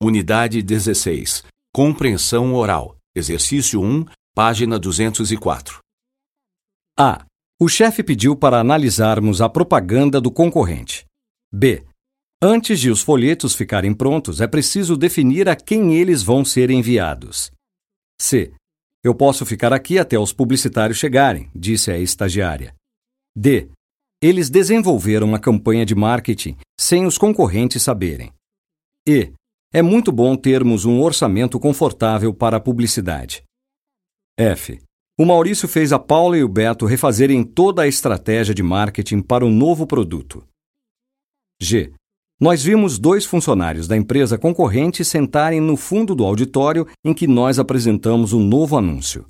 Unidade 16. Compreensão oral. Exercício 1, página 204. A. O chefe pediu para analisarmos a propaganda do concorrente. B. Antes de os folhetos ficarem prontos, é preciso definir a quem eles vão ser enviados. C. Eu posso ficar aqui até os publicitários chegarem, disse a estagiária. D. Eles desenvolveram uma campanha de marketing sem os concorrentes saberem. E. É muito bom termos um orçamento confortável para a publicidade. F. O Maurício fez a Paula e o Beto refazerem toda a estratégia de marketing para o novo produto. G. Nós vimos dois funcionários da empresa concorrente sentarem no fundo do auditório em que nós apresentamos o um novo anúncio.